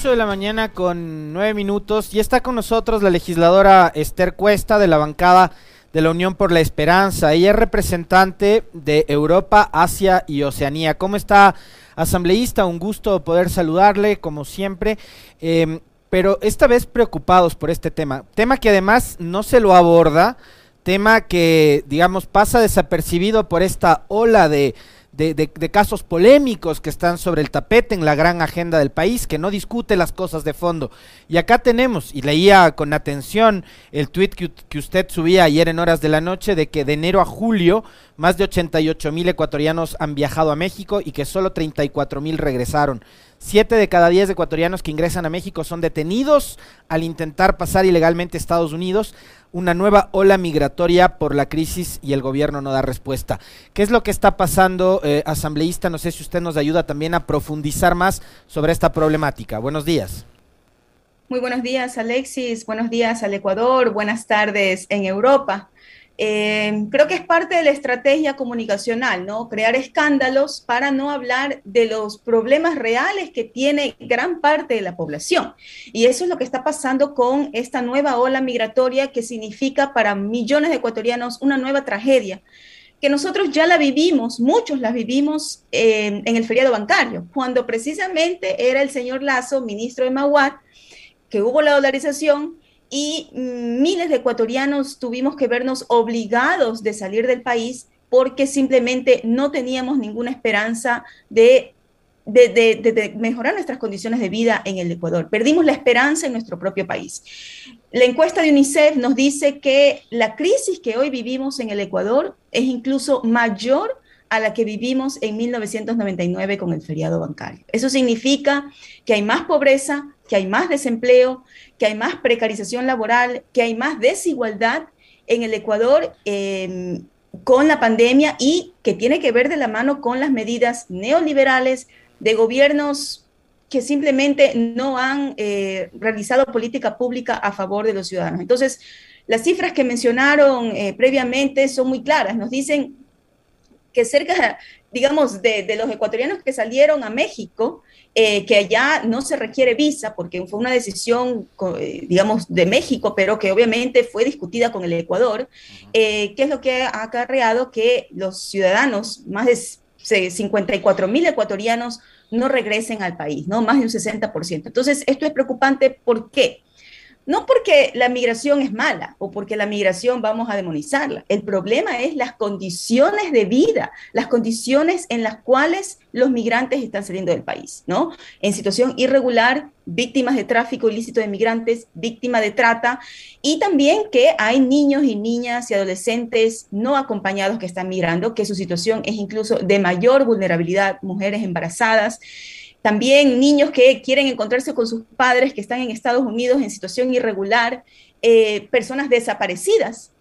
8 de la mañana con 9 minutos y está con nosotros la legisladora Esther Cuesta de la bancada de la Unión por la Esperanza. Ella es representante de Europa, Asia y Oceanía. ¿Cómo está, asambleísta? Un gusto poder saludarle, como siempre. Em, pero esta vez preocupados por este tema. Tema que además no se lo aborda, tema que, digamos, pasa desapercibido por esta ola de de, casos polémicos que están sobre el tapete en la gran agenda del país, que no discute las cosas de fondo. Y acá tenemos, y leía con atención el tuit que, que usted subía ayer en horas de la noche, de que de enero a julio más de 88 mil ecuatorianos han viajado a México y que solo 34 mil regresaron. Siete de cada diez ecuatorianos que ingresan a México son detenidos al intentar pasar ilegalmente a Estados Unidos. Una nueva ola migratoria por la crisis y el gobierno no da respuesta. ¿Qué es lo que está pasando, eh, asambleísta? No sé si usted nos ayuda también a profundizar más sobre esta problemática. Buenos días. Muy buenos días, Alexis. Buenos días al Ecuador. Buenas tardes en Europa. Eh, creo que es parte de la estrategia comunicacional, ¿no? Crear escándalos para no hablar de los problemas reales que tiene gran parte de la población. Y eso es lo que está pasando con esta nueva ola migratoria que significa para millones de ecuatorianos una nueva tragedia que nosotros ya la vivimos, muchos la vivimos eh, en el feriado bancario, cuando precisamente era el señor Lazo, ministro de Maguat, que hubo la dolarización y miles de ecuatorianos tuvimos que vernos obligados de salir del país porque simplemente no teníamos ninguna esperanza de, de, mejorar nuestras condiciones de vida en el Ecuador. Perdimos la esperanza en nuestro propio país. La encuesta de UNICEF nos dice que la crisis que hoy vivimos en el Ecuador es incluso mayor a la que vivimos en 1999 con el feriado bancario. Eso significa que hay más pobreza, que hay más desempleo, que hay más precarización laboral, que hay más desigualdad en el Ecuador em, con la pandemia y que tiene que ver de la mano con las medidas neoliberales de gobiernos que simplemente no han eh, realizado política pública a favor de los ciudadanos. Entonces, las cifras que mencionaron eh, previamente son muy claras. Nos dicen que cerca, digamos, de, los ecuatorianos que salieron a México, eh, que allá no se requiere visa, porque fue una decisión, eh, digamos, de México, pero que obviamente fue discutida con el Ecuador, eh, que es lo que ha acarreado que los ciudadanos, más de 54 mil ecuatorianos, no regresen al país, ¿no? Más de un 60%. Entonces, esto es preocupante, ¿por qué? No porque la migración es mala o porque la migración vamos a demonizarla. El problema es las condiciones de vida, las condiciones en las cuales los migrantes están saliendo del país, ¿no? En situación irregular, víctimas de tráfico ilícito de migrantes, víctimas de trata y también que hay niños y niñas y adolescentes no acompañados que están migrando, que su situación es incluso de mayor vulnerabilidad, mujeres embarazadas. También niños que quieren encontrarse con sus padres que están en Estados Unidos en situación irregular, eh, personas desaparecidas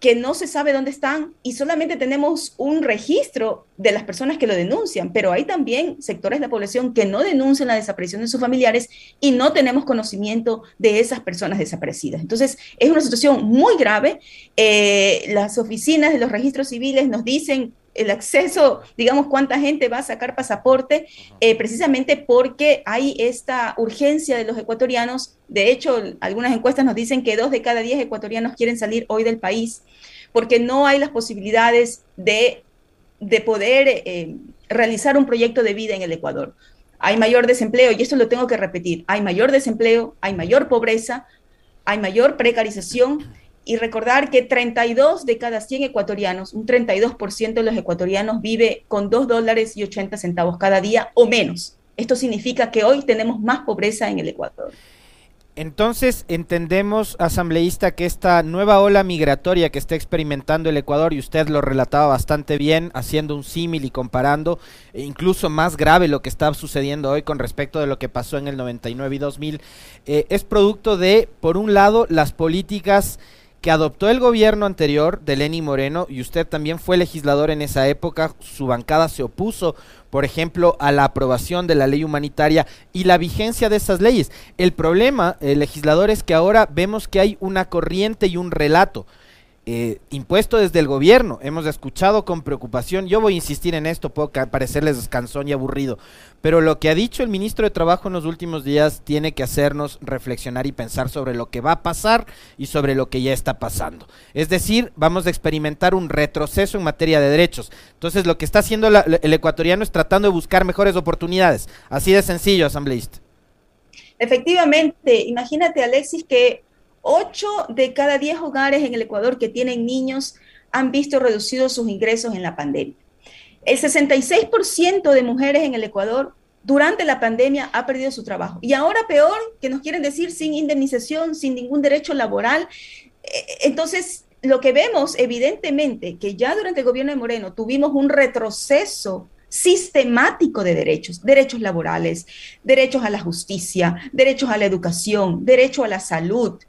que no se sabe dónde están y solamente tenemos un registro de las personas que lo denuncian, pero hay también sectores de la población que no denuncian la desaparición de sus familiares y no tenemos conocimiento de esas personas desaparecidas. Entonces, es una situación muy grave. Eh, las oficinas de los registros civiles nos dicen el acceso, digamos, cuánta gente va a sacar pasaporte, eh, precisamente porque hay esta urgencia de los ecuatorianos. De hecho, algunas encuestas nos dicen que dos de cada diez ecuatorianos quieren salir hoy del país, porque no hay las posibilidades de, de poder eh, realizar un proyecto de vida en el Ecuador. Hay mayor desempleo, y esto lo tengo que repetir, hay mayor desempleo, hay mayor pobreza, hay mayor precarización y recordar que 32 de cada 100 ecuatorianos, un 32% de los ecuatorianos vive con 2 dólares y 80 centavos cada día o menos. Esto significa que hoy tenemos más pobreza en el Ecuador. Entonces entendemos, asambleísta, que esta nueva ola migratoria que está experimentando el Ecuador, y usted lo relataba bastante bien, haciendo un símil y comparando, e incluso más grave lo que está sucediendo hoy con respecto de lo que pasó en el 99 y 2000, eh, es producto de, por un lado, las políticas que adoptó el gobierno anterior de Lenny Moreno y usted también fue legislador en esa época, su bancada se opuso, por ejemplo, a la aprobación de la ley humanitaria y la vigencia de esas leyes. El problema, el legislador, es que ahora vemos que hay una corriente y un relato eh, impuesto desde el gobierno. Hemos escuchado con preocupación, yo voy a insistir en esto, puedo parecerles descansón y aburrido, pero lo que ha dicho el ministro de Trabajo en los últimos días tiene que hacernos reflexionar y pensar sobre lo que va a pasar y sobre lo que ya está pasando. Es decir, vamos a experimentar un retroceso en materia de derechos. Entonces, lo que está haciendo el ecuatoriano es tratando de buscar mejores oportunidades. Así de sencillo, asambleísta. Efectivamente, imagínate, Alexis, que 8 de cada 10 hogares en el Ecuador que tienen niños han visto reducidos sus ingresos en la pandemia. El 66% de mujeres en el Ecuador durante la pandemia ha perdido su trabajo. Y ahora peor, que nos quieren decir sin indemnización, sin ningún derecho laboral. Eh, entonces, lo que vemos evidentemente que ya durante el gobierno de Moreno tuvimos un retroceso sistemático de derechos, derechos laborales, derechos a la justicia, derechos a la educación, derecho a la salud,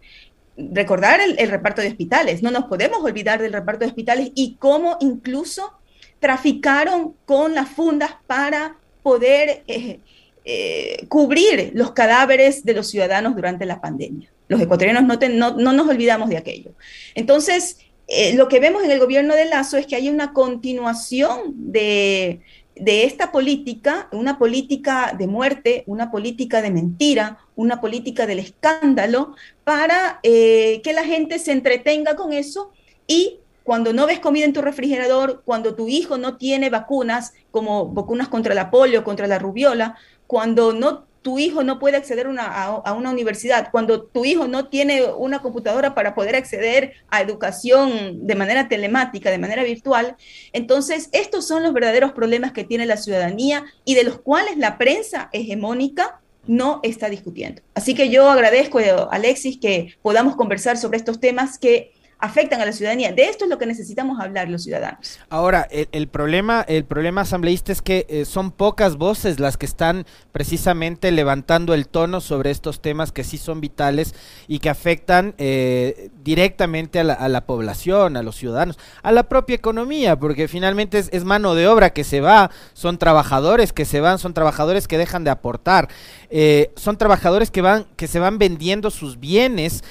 recordar el, reparto de hospitales, no nos podemos olvidar del reparto de hospitales y cómo incluso traficaron con las fundas para poder eh, eh, cubrir los cadáveres de los ciudadanos durante la pandemia. Los ecuatorianos no, no, nos olvidamos de aquello. Entonces, eh, lo que vemos en el gobierno de Lazo es que hay una continuación de, de esta política, una política de muerte, una política de mentira, una política del escándalo, para eh, que la gente se entretenga con eso y cuando no ves comida en tu refrigerador, cuando tu hijo no tiene vacunas, como vacunas contra la polio, contra la rubiola, cuando no tu hijo no puede acceder a, una universidad, cuando tu hijo no tiene una computadora para poder acceder a educación de manera telemática, de manera virtual, entonces estos son los verdaderos problemas que tiene la ciudadanía y de los cuales la prensa hegemónica no está discutiendo. Así que yo agradezco, Alexis, que podamos conversar sobre estos temas que afectan a la ciudadanía. De esto es lo que necesitamos hablar los ciudadanos. Ahora, el, problema, el problema asambleísta es que eh, son pocas voces las que están precisamente levantando el tono sobre estos temas que sí son vitales y que afectan eh, directamente a la, población, a los ciudadanos, a la propia economía, porque finalmente es, mano de obra que se va, son trabajadores que se van, son trabajadores que dejan de aportar, eh, son trabajadores que van, que se van vendiendo sus bienes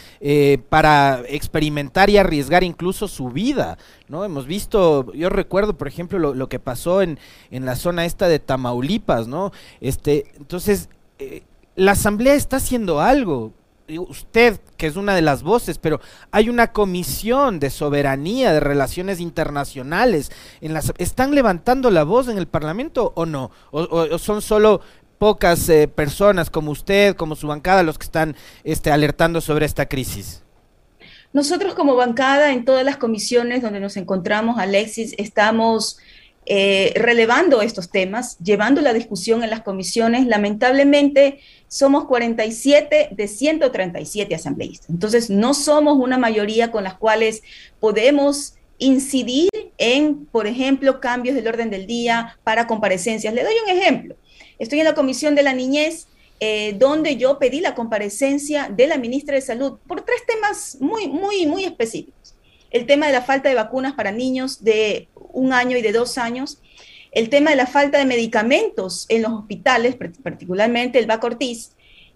para experimentar y arriesgar incluso su vida, ¿no? Hemos visto, yo recuerdo, por ejemplo, lo, que pasó en, en, la zona esta de Tamaulipas, ¿no? Este, entonces, eh, la Asamblea está haciendo algo, usted, que es una de las voces, pero hay una comisión de soberanía, de relaciones internacionales. En las, ¿Están levantando la voz en el Parlamento o no? ¿O, son solo pocas eh, personas como usted, como su bancada, los que están este, alertando sobre esta crisis? Nosotros como bancada en todas las comisiones donde nos encontramos, Alexis, estamos eh, relevando estos temas, llevando la discusión en las comisiones. Lamentablemente somos 47 de 137 asambleístas. Entonces no somos una mayoría con las cuales podemos incidir en, por ejemplo, cambios del orden del día para comparecencias. Le doy un ejemplo. Estoy en la Comisión de la Niñez eh, donde yo pedí la comparecencia de la ministra de Salud por tres temas muy, muy, muy específicos. El tema de la falta de vacunas para niños de un año y de dos años, el tema de la falta de medicamentos en los hospitales, particularmente el Bacortiz,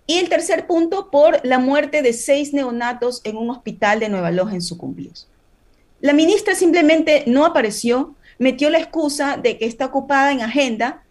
y el tercer punto por la muerte de seis neonatos en un hospital de Nueva Loja en Sucumbíos. La ministra simplemente no apareció, metió la excusa de que está ocupada en agenda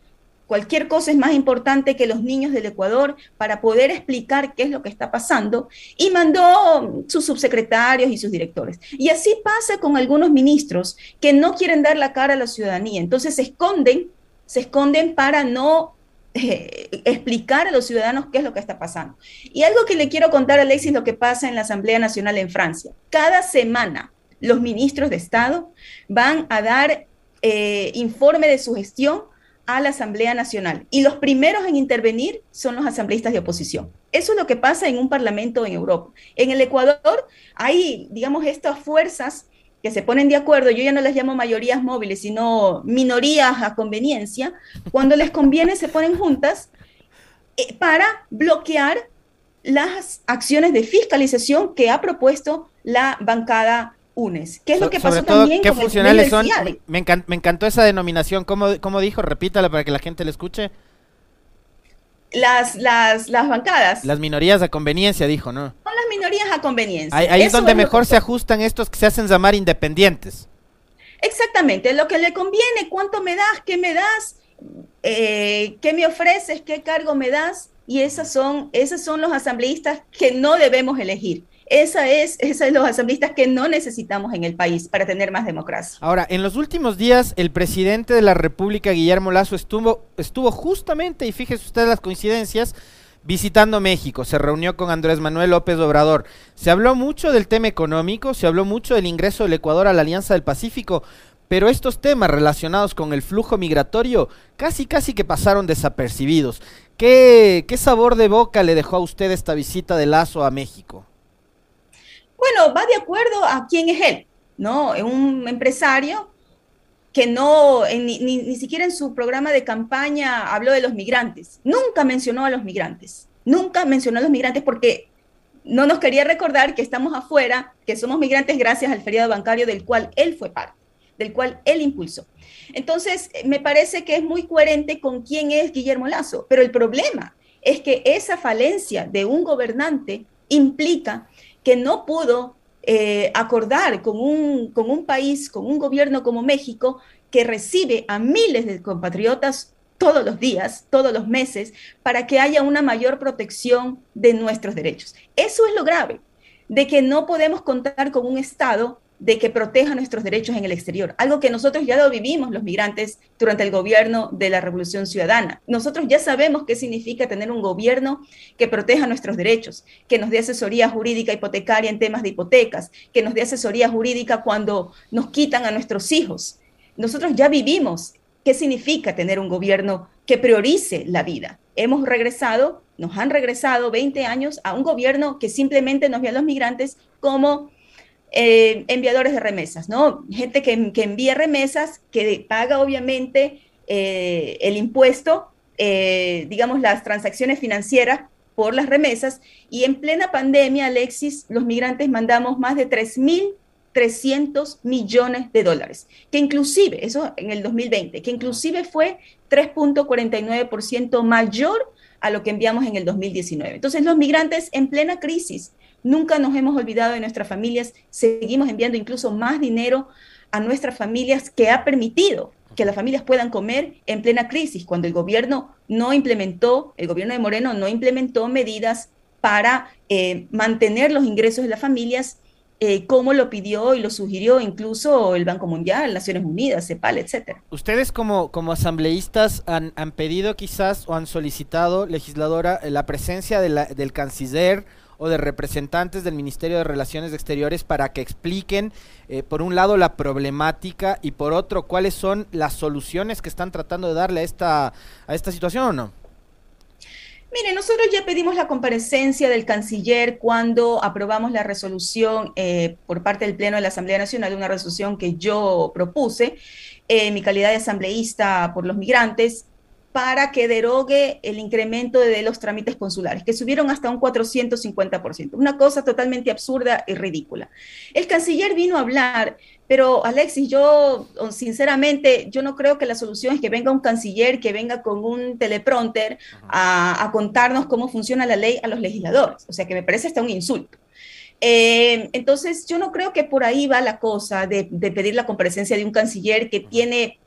Cualquier cosa es más importante que los niños del Ecuador para poder explicar qué es lo que está pasando y mandó sus subsecretarios y sus directores. Y así pasa con algunos ministros que no quieren dar la cara a la ciudadanía, entonces se esconden, se esconden para no eh, explicar a los ciudadanos qué es lo que está pasando. Y algo que le quiero contar a Alexis, lo que pasa en la Asamblea Nacional en Francia. Cada semana los ministros de Estado van a dar eh, informe de su gestión a la Asamblea Nacional y los primeros en intervenir son los asambleístas de oposición. Eso es lo que pasa en un parlamento en Europa. En el Ecuador hay, digamos, estas fuerzas que se ponen de acuerdo, yo ya no las llamo mayorías móviles, sino minorías a conveniencia, cuando les conviene se ponen juntas eh, para bloquear las acciones de fiscalización que ha propuesto la bancada UNES. ¿Qué es lo que pasó también ¿qué funcionales son? Me, encantó esa denominación. ¿Cómo, dijo? Repítala para que la gente le escuche. Las, las, las bancadas. Las minorías a conveniencia, dijo, ¿no? No, las minorías a conveniencia. Ahí, es donde mejor se ajustan estos que se hacen llamar independientes. Exactamente, lo que le conviene, cuánto me das, qué me das, eh, qué me ofreces, qué cargo me das, y esas son, esos son los asambleístas que no debemos elegir. Esa es, esos son los asambleístas que no necesitamos en el país para tener más democracia. Ahora, en los últimos días, el presidente de la República, Guillermo Lazo, estuvo, estuvo justamente, y fíjese usted las coincidencias, visitando México, se reunió con Andrés Manuel López Obrador. Se habló mucho del tema económico, se habló mucho del ingreso del Ecuador a la Alianza del Pacífico, pero estos temas relacionados con el flujo migratorio casi casi que pasaron desapercibidos. ¿Qué, qué sabor de boca le dejó a usted esta visita de Lazo a México? Bueno, va de acuerdo a quién es él, ¿no? Un empresario que no, ni, ni, siquiera en su programa de campaña habló de los migrantes, nunca mencionó a los migrantes, nunca mencionó a los migrantes porque no nos quería recordar que estamos afuera, que somos migrantes gracias al feriado bancario del cual él fue parte, del cual él impulsó. Entonces, me parece que es muy coherente con quién es Guillermo Lazo, pero el problema es que esa falencia de un gobernante implica que no pudo eh, acordar con un, con un país, con un gobierno como México, que recibe a miles de compatriotas todos los días, todos los meses, para que haya una mayor protección de nuestros derechos. Eso es lo grave, de que no podemos contar con un Estado de que proteja nuestros derechos en el exterior, algo que nosotros ya lo vivimos los migrantes durante el gobierno de la Revolución Ciudadana. Nosotros ya sabemos qué significa tener un gobierno que proteja nuestros derechos, que nos dé asesoría jurídica hipotecaria en temas de hipotecas, que nos dé asesoría jurídica cuando nos quitan a nuestros hijos. Nosotros ya vivimos qué significa tener un gobierno que priorice la vida. Hemos regresado, nos han regresado 20 años a un gobierno que simplemente nos ve a los migrantes como eh, enviadores de remesas, ¿no? Gente que, envía remesas, que paga obviamente eh, el impuesto, eh, digamos, las transacciones financieras por las remesas. Y en plena pandemia, Alexis, los migrantes mandamos más de 3.300 millones de dólares, que inclusive, eso en el 2020, que inclusive fue 3.49% mayor a lo que enviamos en el 2019. Entonces, los migrantes en plena crisis, Nunca nos hemos olvidado de nuestras familias, seguimos enviando incluso más dinero a nuestras familias que ha permitido que las familias puedan comer en plena crisis, cuando el gobierno no implementó, el gobierno de Moreno no implementó medidas para eh, mantener los ingresos de las familias, eh, como lo pidió y lo sugirió incluso el Banco Mundial, Naciones Unidas, CEPAL, etcétera. Ustedes como, como asambleístas han, han pedido quizás o han solicitado, legisladora, la presencia de la, del canciller o de representantes del Ministerio de Relaciones Exteriores para que expliquen, eh, por un lado, la problemática y por otro, cuáles son las soluciones que están tratando de darle a esta, a esta situación o no? Mire, nosotros ya pedimos la comparecencia del canciller cuando aprobamos la resolución eh, por parte del Pleno de la Asamblea Nacional, una resolución que yo propuse en mi calidad de asambleísta por los migrantes, para que derogue el incremento de los trámites consulares, que subieron hasta un 450%. Una cosa totalmente absurda y ridícula. El canciller vino a hablar, pero Alexis, yo sinceramente, yo no creo que la solución es que venga un canciller, que venga con un teleprompter a, contarnos cómo funciona la ley a los legisladores. O sea, que me parece hasta un insulto. Eh, entonces, yo no creo que por ahí va la cosa de, de, pedir la comparecencia de un canciller que tiene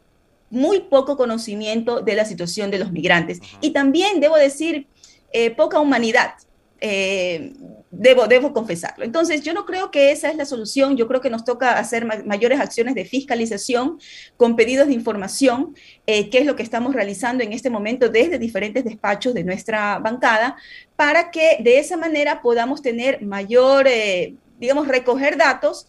muy poco conocimiento de la situación de los migrantes. Y también, debo decir, eh, poca humanidad. Eh, debo, debo confesarlo. Entonces, yo no creo que esa es la solución. Yo creo que nos toca hacer mayores acciones de fiscalización con pedidos de información, eh, que es lo que estamos realizando en este momento desde diferentes despachos de nuestra bancada, para que de esa manera podamos tener mayor, digamos, recoger datos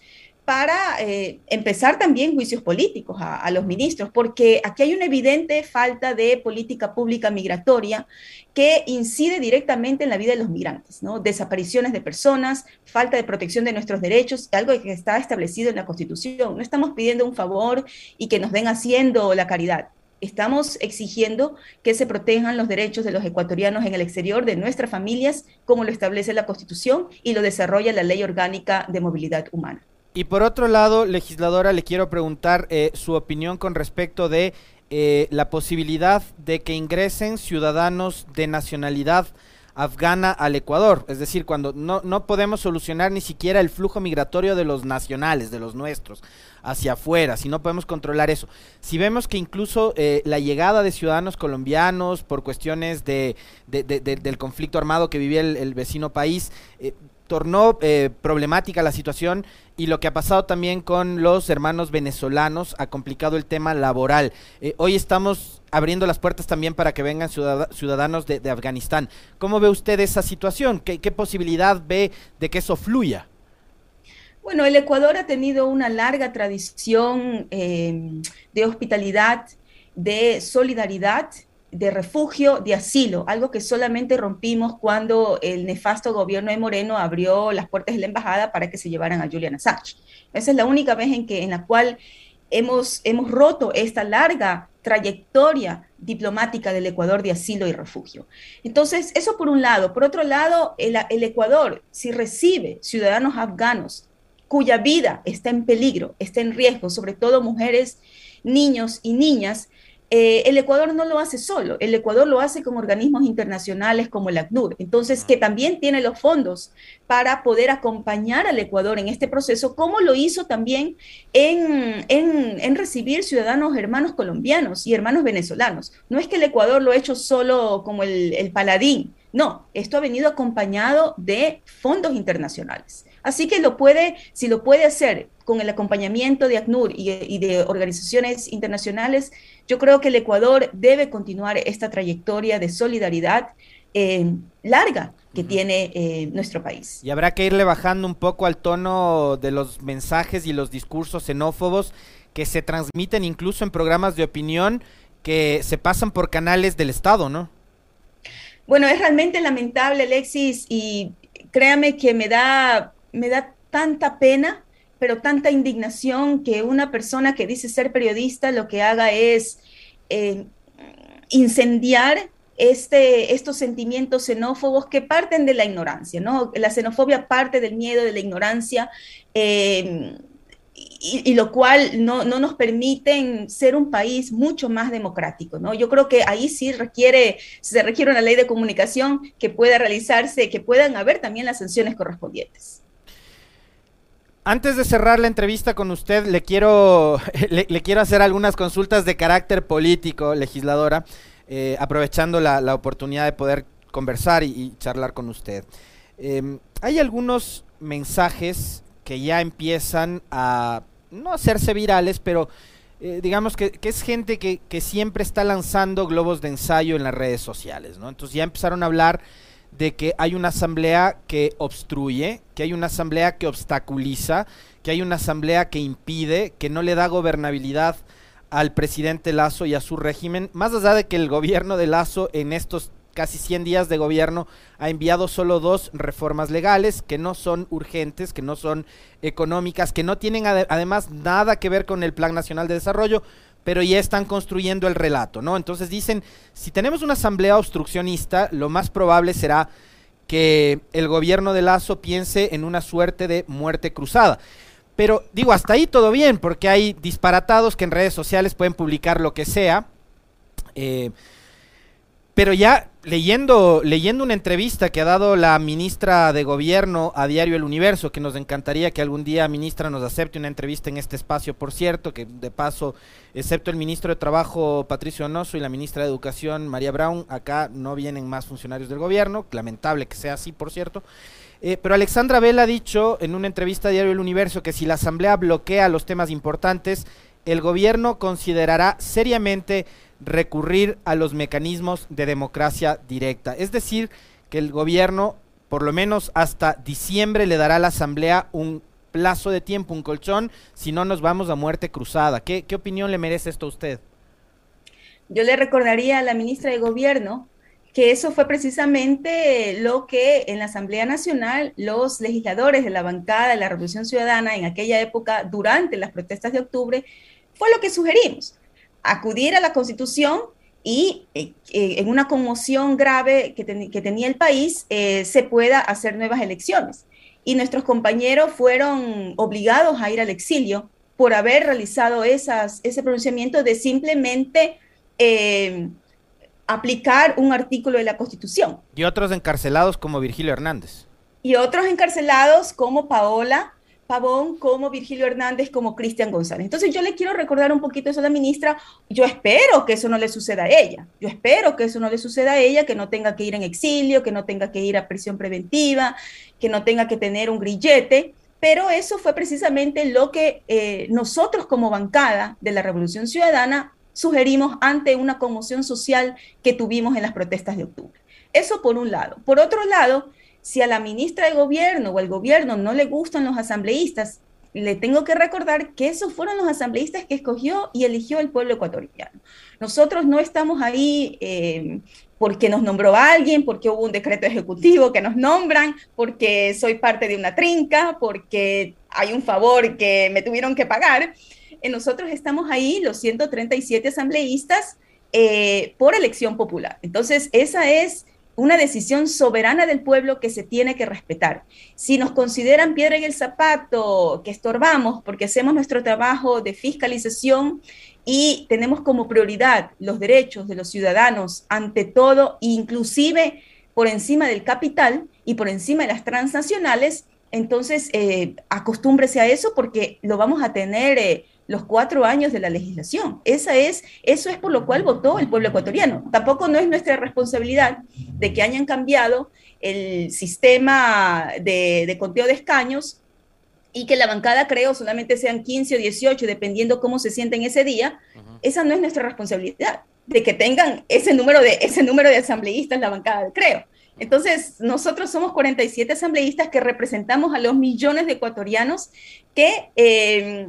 para eh, empezar también juicios políticos a, los ministros, porque aquí hay una evidente falta de política pública migratoria que incide directamente en la vida de los migrantes, ¿no? Desapariciones de personas, falta de protección de nuestros derechos, algo que está establecido en la Constitución. No estamos pidiendo un favor y que nos den haciendo la caridad. Estamos exigiendo que se protejan los derechos de los ecuatorianos en el exterior, de nuestras familias, como lo establece la Constitución y lo desarrolla la Ley Orgánica de Movilidad Humana. Y por otro lado, legisladora, le quiero preguntar eh, su opinión con respecto de eh, la posibilidad de que ingresen ciudadanos de nacionalidad afgana al Ecuador. Es decir, cuando no, no podemos solucionar ni siquiera el flujo migratorio de los nacionales, de los nuestros, hacia afuera, si no podemos controlar eso. Si vemos que incluso eh, la llegada de ciudadanos colombianos por cuestiones de, del conflicto armado que vivía el, vecino país, eh, tornó eh, problemática la situación y lo que ha pasado también con los hermanos venezolanos ha complicado el tema laboral. Eh, hoy estamos abriendo las puertas también para que vengan ciudadanos de, Afganistán. ¿Cómo ve usted esa situación? ¿Qué, posibilidad ve de que eso fluya? Bueno, el Ecuador ha tenido una larga tradición eh, de hospitalidad, de solidaridad de refugio, de asilo, algo que solamente rompimos cuando el nefasto gobierno de Moreno abrió las puertas de la embajada para que se llevaran a Julian Assange. Esa es la única vez en, que, en la cual hemos, hemos roto esta larga trayectoria diplomática del Ecuador de asilo y refugio. Entonces, eso por un lado. Por otro lado, el, el Ecuador, si recibe ciudadanos afganos cuya vida está en peligro, está en riesgo, sobre todo mujeres, niños y niñas, eh, el Ecuador no lo hace solo, el Ecuador lo hace con organismos internacionales como el ACNUR, entonces que también tiene los fondos para poder acompañar al Ecuador en este proceso, como lo hizo también en, en, recibir ciudadanos hermanos colombianos y hermanos venezolanos. No es que el Ecuador lo ha hecho solo como el, el paladín, no, esto ha venido acompañado de fondos internacionales. Así que lo puede, si lo puede hacer con el acompañamiento de ACNUR y, de organizaciones internacionales, yo creo que el Ecuador debe continuar esta trayectoria de solidaridad eh, larga que tiene eh, nuestro país. Y habrá que irle bajando un poco al tono de los mensajes y los discursos xenófobos que se transmiten incluso en programas de opinión que se pasan por canales del Estado, ¿no? Bueno, es realmente lamentable, Alexis, y créame que me da me da tanta pena, pero tanta indignación que una persona que dice ser periodista lo que haga es eh, incendiar este, estos sentimientos xenófobos que parten de la ignorancia, ¿no? La xenofobia parte del miedo, de la ignorancia, eh, y, lo cual no, no, nos permiten ser un país mucho más democrático, ¿no? Yo creo que ahí sí requiere, se requiere una ley de comunicación que pueda realizarse, que puedan haber también las sanciones correspondientes. Antes de cerrar la entrevista con usted, le quiero, le, quiero hacer algunas consultas de carácter político, legisladora, eh, aprovechando la, oportunidad de poder conversar y, charlar con usted. Em, hay algunos mensajes que ya empiezan a no hacerse virales, pero eh, digamos que, que, es gente que, que siempre está lanzando globos de ensayo en las redes sociales, ¿no? Entonces ya empezaron a hablar de que hay una asamblea que obstruye, que hay una asamblea que obstaculiza, que hay una asamblea que impide, que no le da gobernabilidad al presidente Lazo y a su régimen, más allá de que el gobierno de Lazo en estos casi 100 días de gobierno ha enviado solo dos reformas legales que no son urgentes, que no son económicas, que no tienen además nada que ver con el Plan Nacional de Desarrollo, pero ya están construyendo el relato, ¿no? Entonces dicen, si tenemos una asamblea obstruccionista, lo más probable será que el gobierno de Lazo piense en una suerte de muerte cruzada. Pero digo, hasta ahí todo bien, porque hay disparatados que en redes sociales pueden publicar lo que sea. Eh, pero ya leyendo, leyendo una entrevista que ha dado la ministra de Gobierno a Diario El Universo, que nos encantaría que algún día, ministra, nos acepte una entrevista en este espacio, por cierto, que de paso, excepto el ministro de Trabajo Patricio Onoso y la ministra de Educación María Brown, acá no vienen más funcionarios del gobierno, lamentable que sea así, por cierto. Eh, pero Alexandra Vela ha dicho en una entrevista a Diario El Universo que si la Asamblea bloquea los temas importantes, el gobierno considerará seriamente recurrir a los mecanismos de democracia directa. Es decir, que el gobierno, por lo menos hasta diciembre, le dará a la Asamblea un plazo de tiempo, un colchón, si no nos vamos a muerte cruzada. ¿Qué, qué opinión le merece esto a usted? Yo le recordaría a la ministra de Gobierno que eso fue precisamente lo que en la Asamblea Nacional los legisladores de la bancada de la Revolución Ciudadana en aquella época, durante las protestas de octubre, fue lo que sugerimos acudir a la Constitución y eh, eh, en una conmoción grave que, tenía el país, eh, se pueda hacer nuevas elecciones. Y nuestros compañeros fueron obligados a ir al exilio por haber realizado esas, ese pronunciamiento de simplemente aplicar un artículo de la Constitución. Y otros encarcelados como Virgilio Hernández. Y otros encarcelados como Paola Pavón, como Virgilio Hernández, como Cristian González. Entonces yo le quiero recordar un poquito eso a la ministra. Yo espero que eso no le suceda a ella. Yo espero que eso no le suceda a ella, que no tenga que ir en exilio, que no tenga que ir a prisión preventiva, que no tenga que tener un grillete. Pero eso fue precisamente lo que eh, nosotros como bancada de la Revolución Ciudadana sugerimos ante una conmoción social que tuvimos en las protestas de octubre. Eso por un lado. Por otro lado, si a la ministra de gobierno o al gobierno no le gustan los asambleístas, le tengo que recordar que esos fueron los asambleístas que escogió y eligió el pueblo ecuatoriano. Nosotros no estamos ahí eh, porque nos nombró alguien, porque hubo un decreto ejecutivo que nos nombran, porque soy parte de una trinca, porque hay un favor que me tuvieron que pagar. Eh, nosotros estamos ahí, los 137 asambleístas, eh, por elección popular. Entonces, esa es una decisión soberana del pueblo que se tiene que respetar. Si nos consideran piedra en el zapato, que estorbamos porque hacemos nuestro trabajo de fiscalización y tenemos como prioridad los derechos de los ciudadanos ante todo, inclusive por encima del capital y por encima de las transnacionales, entonces eh, acostúmbrese a eso porque lo vamos a tener... Eh, los cuatro años de la legislación. Esa es, eso es por lo cual votó el pueblo ecuatoriano. Tampoco no es nuestra responsabilidad de que hayan cambiado el sistema de, conteo de escaños y que la bancada, creo, solamente sean 15 o 18, dependiendo cómo se sienten ese día. Esa no es nuestra responsabilidad, de que tengan ese número de, ese número de asambleístas la bancada, creo. Entonces, nosotros somos 47 asambleístas que representamos a los millones de ecuatorianos que eh,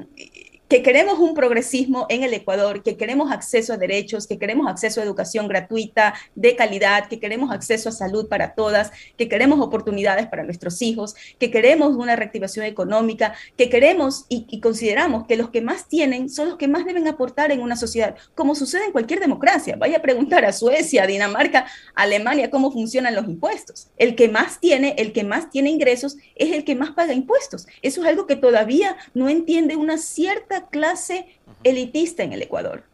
que queremos un progresismo en el Ecuador, que queremos acceso a derechos, que queremos acceso a educación gratuita, de calidad, que queremos acceso a salud para todas, que queremos oportunidades para nuestros hijos, que queremos una reactivación económica, que queremos y, consideramos que los que más tienen son los que más deben aportar en una sociedad, como sucede en cualquier democracia. Vaya a preguntar a Suecia, Dinamarca, Alemania cómo funcionan los impuestos. El que más tiene, el que más tiene ingresos, es el que más paga impuestos. Eso es algo que todavía no entiende una cierta clase elitista en el Ecuador.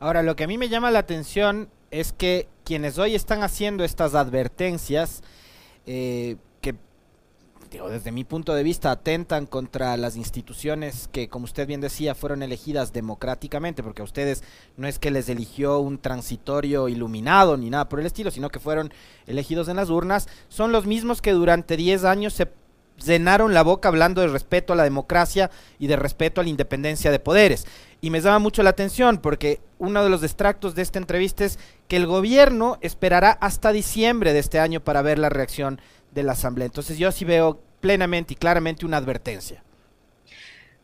Ahora, lo que a mí me llama la atención es que quienes hoy están haciendo estas advertencias, eh, que desde mi punto de vista atentan contra las instituciones que, como usted bien decía, fueron elegidas democráticamente, porque a ustedes no es que les eligió un transitorio iluminado ni nada por el estilo, sino que fueron elegidos en las urnas, son los mismos que durante 10 años se llenaron la boca hablando de respeto a la democracia y de respeto a la independencia de poderes. Y me llama mucho la atención porque uno de los extractos de esta entrevista es que el gobierno esperará hasta diciembre de este año para ver la reacción de la Asamblea. Entonces yo sí veo plenamente y claramente una advertencia.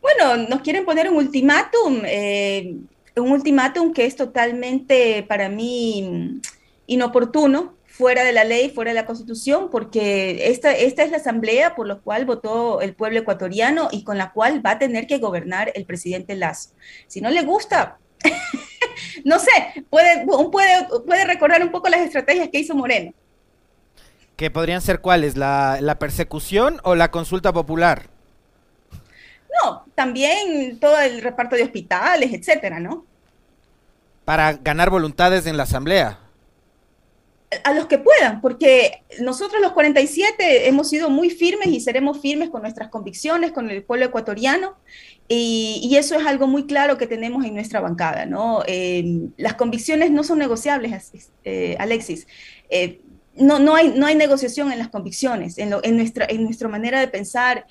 Bueno, nos quieren poner un ultimátum, eh, un ultimátum que es totalmente para mí inoportuno, fuera de la ley, fuera de la constitución, porque esta, esta es la asamblea por la cual votó el pueblo ecuatoriano y con la cual va a tener que gobernar el presidente Lazo. Si no le gusta, no sé, puede, puede, puede recordar un poco las estrategias que hizo Moreno. ¿Que podrían ser cuáles? ¿La, ¿La persecución o la consulta popular? No, también todo el reparto de hospitales, etcétera, ¿no? Para ganar voluntades en la asamblea a los que puedan, porque nosotros los 47 hemos sido muy firmes y seremos firmes con nuestras convicciones, con el pueblo ecuatoriano, y, eso es algo muy claro que tenemos en nuestra bancada, ¿no? Eh, las convicciones no son negociables, eh, Alexis. Eh, no, no, hay, no hay negociación en las convicciones, en, en, nuestra, en nuestra manera de pensar,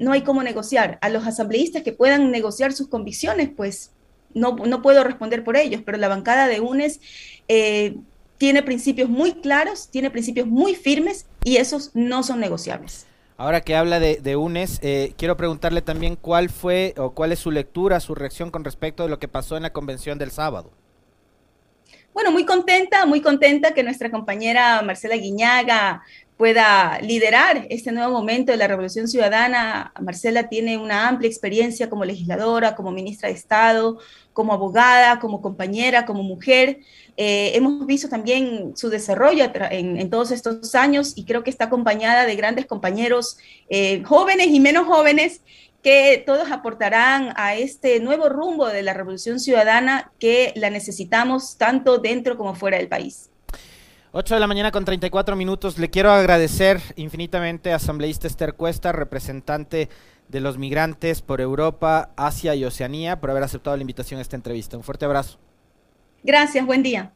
no hay cómo negociar. A los asambleístas que puedan negociar sus convicciones, pues no, no puedo responder por ellos, pero la bancada de UNES tiene principios muy claros, tiene principios muy firmes y esos no son negociables. Ahora que habla de, UNES, eh, quiero preguntarle también cuál fue o cuál es su lectura, su reacción con respecto de lo que pasó en la convención del sábado. Bueno, muy contenta, muy contenta que nuestra compañera Marcela Guiñaga pueda liderar este nuevo momento de la Revolución Ciudadana. Marcela tiene una amplia experiencia como legisladora, como ministra de Estado, como abogada, como compañera, como mujer. Eh, hemos visto también su desarrollo en, todos estos años y creo que está acompañada de grandes compañeros eh, jóvenes y menos jóvenes que todos aportarán a este nuevo rumbo de la revolución ciudadana que la necesitamos tanto dentro como fuera del país. 8 de la mañana con 34 minutos. Le quiero agradecer infinitamente a asambleísta Esther Cuesta, representante de los migrantes por Europa, Asia y Oceanía, por haber aceptado la invitación a esta entrevista. Un fuerte abrazo. Gracias, buen día.